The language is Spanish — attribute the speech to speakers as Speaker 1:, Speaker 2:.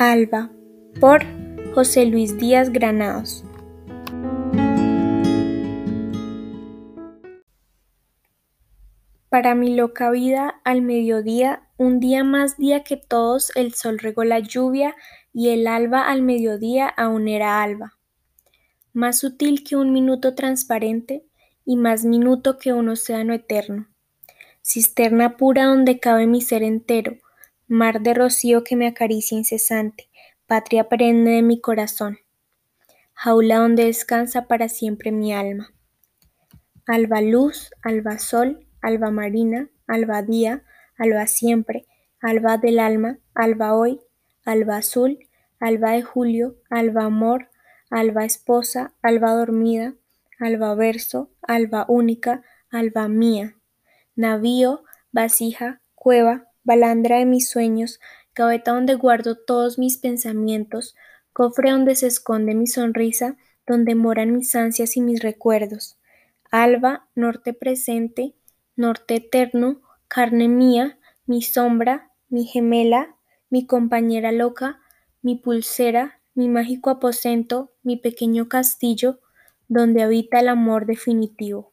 Speaker 1: Alba por José Luis Díaz Granados. Para mi loca vida, al mediodía, un día más día que todos, el sol regó la lluvia y el alba al mediodía aún era alba. Más sutil que un minuto transparente y más minuto que un océano eterno. Cisterna pura donde cabe mi ser entero, mar de rocío que me acaricia incesante, patria perenne de mi corazón, jaula donde descansa para siempre mi alma. Alba luz, alba sol, alba marina, alba día, alba siempre, alba del alma, alba hoy, alba azul, alba de julio, alba amor, alba esposa, alba dormida, alba verso, alba única, alba mía, navío, vasija, cueva, balandra de mis sueños, gaveta donde guardo todos mis pensamientos, cofre donde se esconde mi sonrisa, donde moran mis ansias y mis recuerdos. Alba, norte presente, norte eterno, carne mía, mi sombra, mi gemela, mi compañera loca, mi pulsera, mi mágico aposento, mi pequeño castillo, donde habita el amor definitivo.